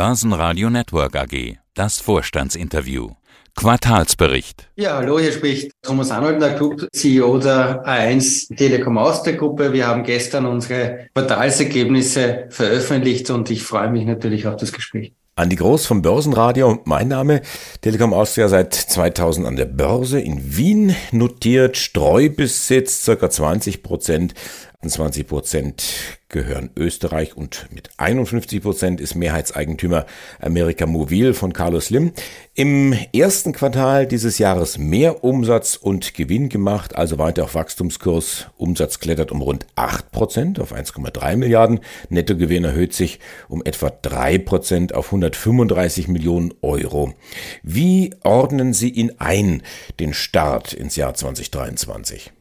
Börsenradio Network AG. Das Vorstandsinterview. Quartalsbericht. Ja, hallo, hier spricht Thomas Arnold, der Club CEO der A1 Telekom Austria Gruppe. Wir haben gestern unsere Quartalsergebnisse veröffentlicht und ich freue mich natürlich auf das Gespräch. Andi Groß vom Börsenradio. Mein Name, Telekom Austria seit 2000 an der Börse in Wien notiert, Streubesitz circa 20 Prozent 28 Prozent gehören Österreich und mit 51 Prozent ist Mehrheitseigentümer America Mobil von Carlos Lim. Im ersten Quartal dieses Jahres mehr Umsatz und Gewinn gemacht, also weiter auf Wachstumskurs. Umsatz klettert um rund 8 Prozent auf 1,3 Milliarden. Nettogewinn erhöht sich um etwa 3 Prozent auf 135 Millionen Euro. Wie ordnen Sie ihn ein, den Start ins Jahr 2023?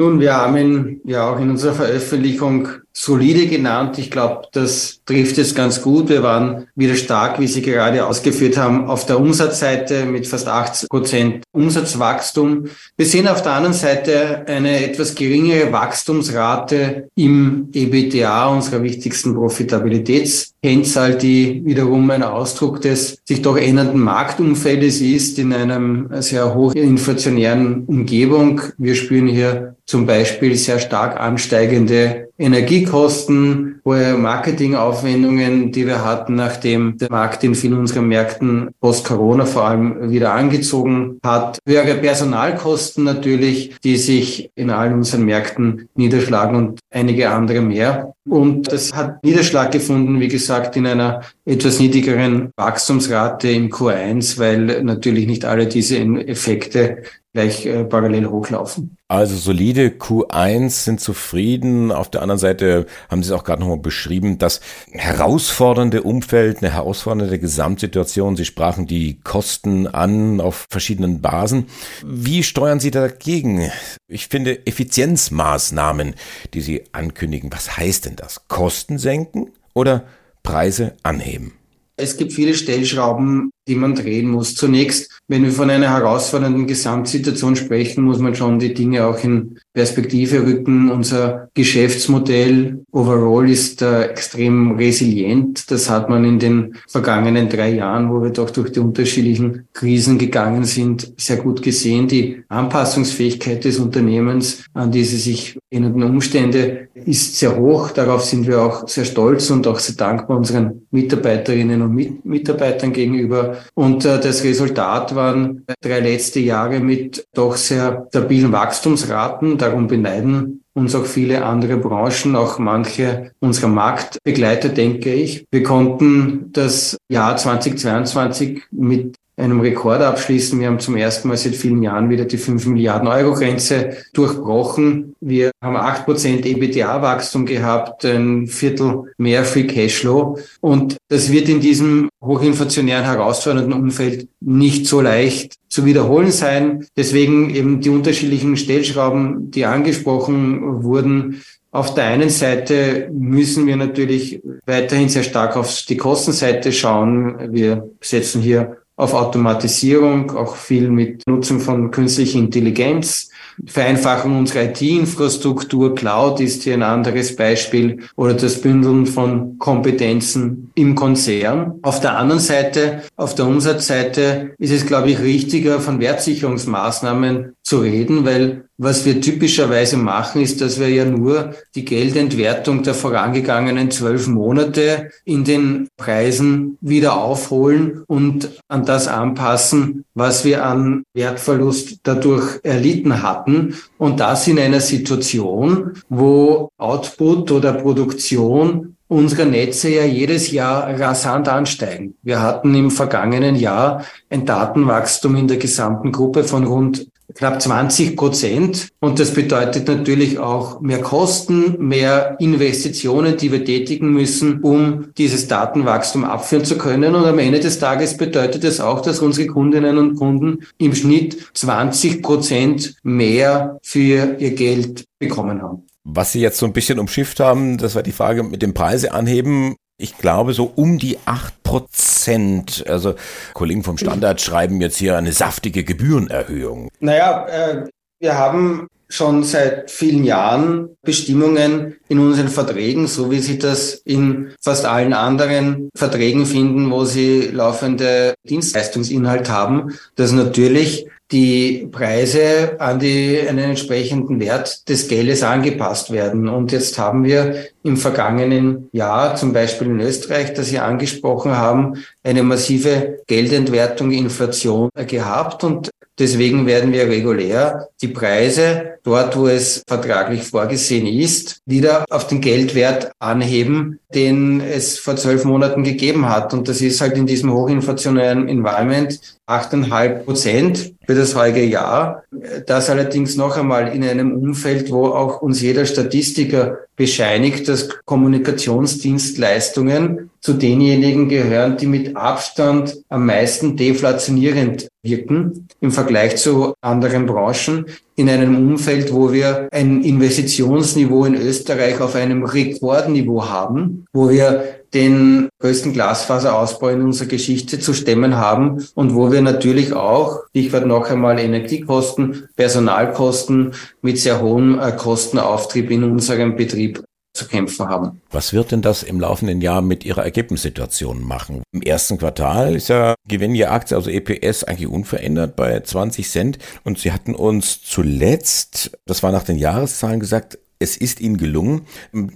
Nun, wir haben ja auch in unserer Veröffentlichung solide genannt. Ich glaube, das trifft es ganz gut. Wir waren wieder stark, wie Sie gerade ausgeführt haben, auf der Umsatzseite mit fast 80 Prozent Umsatzwachstum. Wir sehen auf der anderen Seite eine etwas geringere Wachstumsrate im EBTA, unserer wichtigsten Profitabilitätskennzahl, die wiederum ein Ausdruck des sich doch ändernden Marktumfeldes ist in einem sehr hochinflationären Umgebung. Wir spüren hier zum Beispiel sehr stark ansteigende Energiekosten, hohe Marketingaufwendungen, die wir hatten, nachdem der Markt in vielen unserer Märkten post-Corona vor allem wieder angezogen hat. Höhere Personalkosten natürlich, die sich in allen unseren Märkten niederschlagen und einige andere mehr. Und das hat Niederschlag gefunden, wie gesagt, in einer etwas niedrigeren Wachstumsrate im Q1, weil natürlich nicht alle diese Effekte gleich äh, parallel hochlaufen. Also solide Q1 sind zufrieden. Auf der anderen Seite haben Sie es auch gerade nochmal beschrieben, das herausfordernde Umfeld, eine herausfordernde Gesamtsituation. Sie sprachen die Kosten an auf verschiedenen Basen. Wie steuern Sie dagegen? Ich finde Effizienzmaßnahmen, die Sie ankündigen. Was heißt denn das? Kosten senken oder Preise anheben? Es gibt viele Stellschrauben, die man drehen muss. Zunächst, wenn wir von einer herausfordernden Gesamtsituation sprechen, muss man schon die Dinge auch in Perspektive rücken. Unser Geschäftsmodell overall ist äh, extrem resilient. Das hat man in den vergangenen drei Jahren, wo wir doch durch die unterschiedlichen Krisen gegangen sind, sehr gut gesehen. Die Anpassungsfähigkeit des Unternehmens an diese sich ändernden Umstände ist sehr hoch. Darauf sind wir auch sehr stolz und auch sehr dankbar unseren Mitarbeiterinnen und Mitarbeitern gegenüber. Und äh, das Resultat waren drei letzte Jahre mit doch sehr stabilen Wachstumsraten. Darum beneiden uns auch viele andere Branchen, auch manche unserer Marktbegleiter, denke ich. Wir konnten das Jahr 2022 mit einem Rekord abschließen. Wir haben zum ersten Mal seit vielen Jahren wieder die 5 Milliarden Euro Grenze durchbrochen. Wir haben 8 Prozent EBTA-Wachstum gehabt, ein Viertel mehr Free Cashflow. Und das wird in diesem hochinflationären, herausfordernden Umfeld nicht so leicht zu wiederholen sein. Deswegen eben die unterschiedlichen Stellschrauben, die angesprochen wurden, auf der einen Seite müssen wir natürlich weiterhin sehr stark auf die Kostenseite schauen. Wir setzen hier auf Automatisierung, auch viel mit Nutzung von künstlicher Intelligenz. Vereinfachung unserer IT-Infrastruktur, Cloud ist hier ein anderes Beispiel. Oder das Bündeln von Kompetenzen im Konzern. Auf der anderen Seite, auf der Umsatzseite ist es, glaube ich, richtiger, von Wertsicherungsmaßnahmen zu reden, weil was wir typischerweise machen, ist, dass wir ja nur die Geldentwertung der vorangegangenen zwölf Monate in den Preisen wieder aufholen und an das anpassen, was wir an Wertverlust dadurch erlitten hatten. Und das in einer Situation, wo Output oder Produktion unserer Netze ja jedes Jahr rasant ansteigen. Wir hatten im vergangenen Jahr ein Datenwachstum in der gesamten Gruppe von rund knapp 20 Prozent. Und das bedeutet natürlich auch mehr Kosten, mehr Investitionen, die wir tätigen müssen, um dieses Datenwachstum abführen zu können. Und am Ende des Tages bedeutet es auch, dass unsere Kundinnen und Kunden im Schnitt 20 Prozent mehr für ihr Geld bekommen haben. Was Sie jetzt so ein bisschen umschifft haben, das war die Frage mit dem Preise anheben ich glaube, so um die acht Prozent. Also Kollegen vom Standard schreiben jetzt hier eine saftige Gebührenerhöhung. Naja, äh, wir haben schon seit vielen Jahren Bestimmungen in unseren Verträgen, so wie Sie das in fast allen anderen Verträgen finden, wo Sie laufende Dienstleistungsinhalt haben, dass natürlich die Preise an die, einen entsprechenden Wert des Geldes angepasst werden. Und jetzt haben wir im vergangenen Jahr, zum Beispiel in Österreich, das Sie angesprochen haben, eine massive Geldentwertung, Inflation gehabt. Und deswegen werden wir regulär die Preise dort, wo es vertraglich vorgesehen ist, wieder auf den Geldwert anheben, den es vor zwölf Monaten gegeben hat. Und das ist halt in diesem hochinflationären Environment 8,5 Prozent für das heutige Jahr. Das allerdings noch einmal in einem Umfeld, wo auch uns jeder Statistiker bescheinigt, dass Kommunikationsdienstleistungen zu denjenigen gehören, die mit Abstand am meisten deflationierend wirken im Vergleich zu anderen Branchen in einem Umfeld, wo wir ein Investitionsniveau in Österreich auf einem Rekordniveau haben, wo wir den größten Glasfaserausbau in unserer Geschichte zu stemmen haben und wo wir natürlich auch, Stichwort noch einmal Energiekosten, Personalkosten mit sehr hohem äh, Kostenauftrieb in unserem Betrieb zu kämpfen haben. Was wird denn das im laufenden Jahr mit Ihrer Ergebnissituation machen? Im ersten Quartal ist ja Gewinn je Aktie, also EPS, eigentlich unverändert bei 20 Cent. Und Sie hatten uns zuletzt, das war nach den Jahreszahlen gesagt, es ist Ihnen gelungen,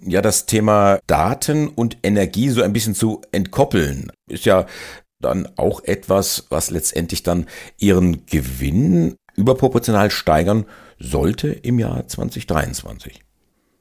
ja, das Thema Daten und Energie so ein bisschen zu entkoppeln. Ist ja dann auch etwas, was letztendlich dann Ihren Gewinn überproportional steigern sollte im Jahr 2023.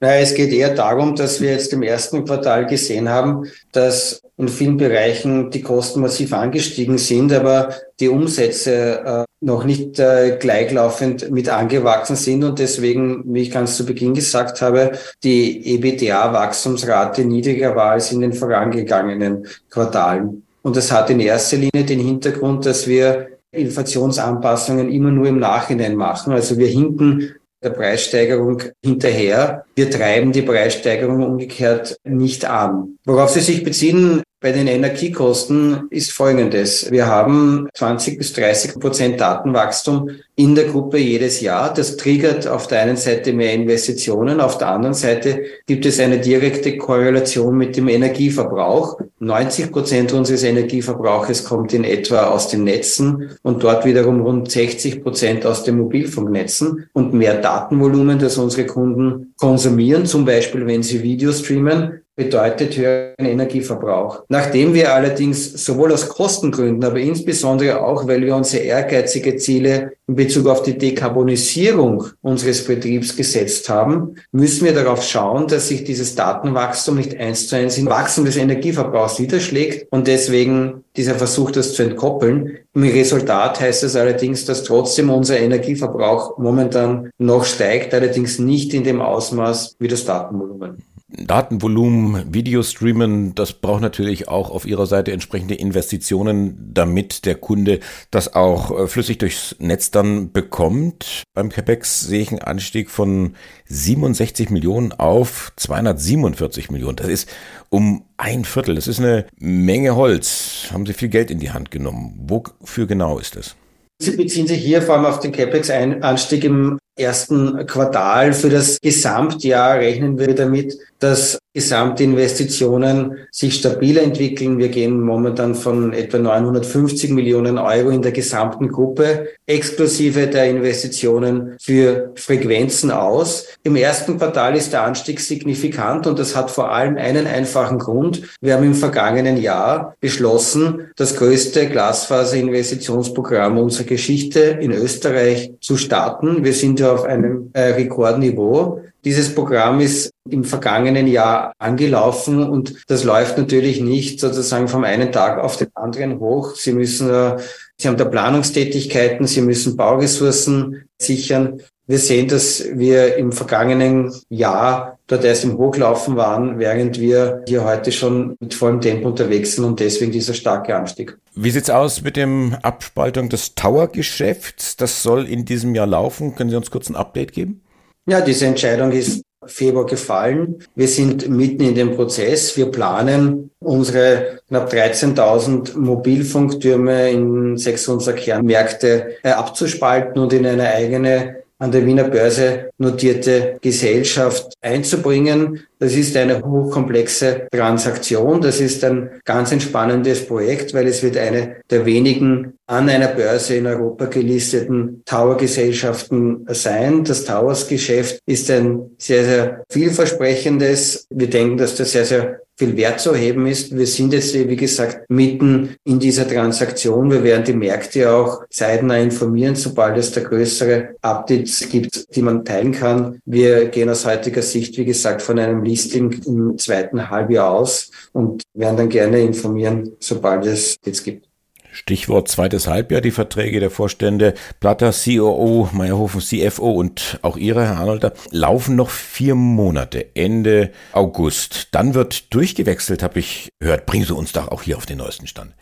Naja, es geht eher darum, dass wir jetzt im ersten Quartal gesehen haben, dass in vielen Bereichen die Kosten massiv angestiegen sind, aber die Umsätze äh, noch nicht äh, gleichlaufend mit angewachsen sind und deswegen, wie ich ganz zu Beginn gesagt habe, die EBITDA-Wachstumsrate niedriger war als in den vorangegangenen Quartalen. Und das hat in erster Linie den Hintergrund, dass wir Inflationsanpassungen immer nur im Nachhinein machen. Also wir hinken der Preissteigerung hinterher. Wir treiben die Preissteigerung umgekehrt nicht an. Worauf Sie sich beziehen, bei den Energiekosten ist folgendes. Wir haben 20 bis 30 Prozent Datenwachstum in der Gruppe jedes Jahr. Das triggert auf der einen Seite mehr Investitionen, auf der anderen Seite gibt es eine direkte Korrelation mit dem Energieverbrauch. 90 Prozent unseres Energieverbrauches kommt in etwa aus den Netzen und dort wiederum rund 60 Prozent aus den Mobilfunknetzen und mehr Datenvolumen, das unsere Kunden konsumieren, zum Beispiel wenn sie Video streamen, bedeutet höheren Energieverbrauch. Nachdem wir allerdings sowohl aus Kostengründen, aber insbesondere auch, weil wir unsere ehrgeizige Ziele in Bezug auf die Dekarbonisierung unseres Betriebs gesetzt haben, müssen wir darauf schauen, dass sich dieses Datenwachstum nicht eins zu eins im Wachstum des Energieverbrauchs niederschlägt und deswegen dieser Versuch, das zu entkoppeln. Im Resultat heißt es allerdings, dass trotzdem unser Energieverbrauch momentan noch steigt, allerdings nicht in dem Ausmaß wie das Datenvolumen. Datenvolumen, Videostreamen, das braucht natürlich auch auf Ihrer Seite entsprechende Investitionen, damit der Kunde das auch äh, flüssig durchs Netz dann bekommt. Beim CapEx sehe ich einen Anstieg von 67 Millionen auf 247 Millionen. Das ist um ein Viertel. Das ist eine Menge Holz. Haben Sie viel Geld in die Hand genommen. Wofür genau ist das? Sie beziehen sich hier vor allem auf den CapEx-Anstieg im ersten Quartal. Für das Gesamtjahr rechnen wir damit, dass Gesamtinvestitionen sich stabil entwickeln. Wir gehen momentan von etwa 950 Millionen Euro in der gesamten Gruppe, exklusive der Investitionen für Frequenzen aus. Im ersten Quartal ist der Anstieg signifikant und das hat vor allem einen einfachen Grund. Wir haben im vergangenen Jahr beschlossen, das größte Glasfaserinvestitionsprogramm unserer Geschichte in Österreich zu starten. Wir sind ja auf einem äh, Rekordniveau. Dieses Programm ist im vergangenen Jahr angelaufen und das läuft natürlich nicht sozusagen vom einen Tag auf den anderen hoch. Sie müssen, äh, Sie haben da Planungstätigkeiten, Sie müssen Bauressourcen sichern. Wir sehen, dass wir im vergangenen Jahr dort erst im Hochlaufen waren, während wir hier heute schon mit vollem Tempo unterwegs sind und deswegen dieser starke Anstieg. Wie sieht's aus mit dem Abspaltung des Tower-Geschäfts? Das soll in diesem Jahr laufen. Können Sie uns kurz ein Update geben? Ja, diese Entscheidung ist Februar gefallen. Wir sind mitten in dem Prozess. Wir planen unsere knapp 13.000 Mobilfunktürme in sechs unserer Kernmärkte äh, abzuspalten und in eine eigene an der Wiener Börse notierte Gesellschaft einzubringen. Das ist eine hochkomplexe Transaktion. Das ist ein ganz entspannendes Projekt, weil es wird eine der wenigen an einer Börse in Europa gelisteten Tower-Gesellschaften sein. Das Towers-Geschäft ist ein sehr, sehr vielversprechendes. Wir denken, dass das sehr, sehr viel Wert zu heben ist. Wir sind jetzt, wie gesagt, mitten in dieser Transaktion. Wir werden die Märkte auch zeitnah informieren, sobald es da größere Updates gibt, die man teilen kann. Wir gehen aus heutiger Sicht, wie gesagt, von einem Listing im zweiten Halbjahr aus und werden dann gerne informieren, sobald es jetzt gibt. Stichwort zweites Halbjahr, die Verträge der Vorstände Platter, COO, Meyerhofen, CFO und auch Ihre, Herr Arnolder, laufen noch vier Monate, Ende August. Dann wird durchgewechselt, habe ich gehört. Bringen Sie uns doch auch hier auf den neuesten Stand.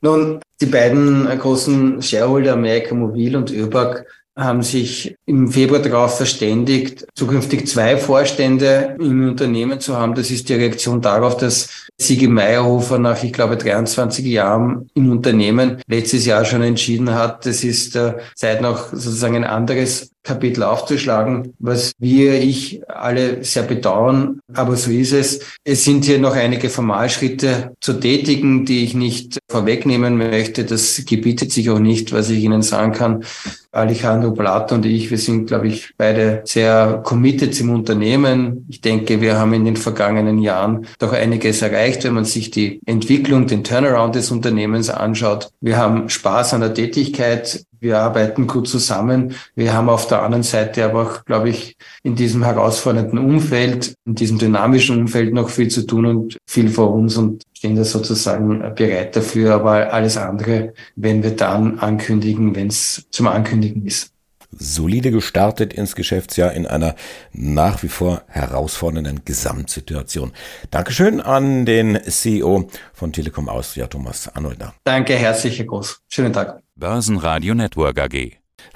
Nun, die beiden großen Shareholder, America Mobil und ÖBAG, haben sich im Februar darauf verständigt, zukünftig zwei Vorstände im Unternehmen zu haben. Das ist die Reaktion darauf, dass Sigi Meyerhofer nach, ich glaube, 23 Jahren im Unternehmen letztes Jahr schon entschieden hat, das ist äh, Zeit noch sozusagen ein anderes Kapitel aufzuschlagen, was wir, ich alle sehr bedauern, aber so ist es. Es sind hier noch einige Formalschritte zu tätigen, die ich nicht vorwegnehmen möchte. Das gebietet sich auch nicht, was ich Ihnen sagen kann. Alejandro Blatt und ich, wir sind, glaube ich, beide sehr committed im Unternehmen. Ich denke, wir haben in den vergangenen Jahren doch einiges erreicht, wenn man sich die Entwicklung, den Turnaround des Unternehmens anschaut. Wir haben Spaß an der Tätigkeit. Wir arbeiten gut zusammen. Wir haben auf der anderen Seite aber auch, glaube ich, in diesem herausfordernden Umfeld, in diesem dynamischen Umfeld noch viel zu tun und viel vor uns und stehen da sozusagen bereit dafür. Aber alles andere werden wir dann ankündigen, wenn es zum Ankündigen ist solide gestartet ins Geschäftsjahr in einer nach wie vor herausfordernden Gesamtsituation. Dankeschön an den CEO von Telekom Austria, Thomas Arnolder. Danke, herzlich, Herr Groß. Schönen Tag. Börsenradio Network AG.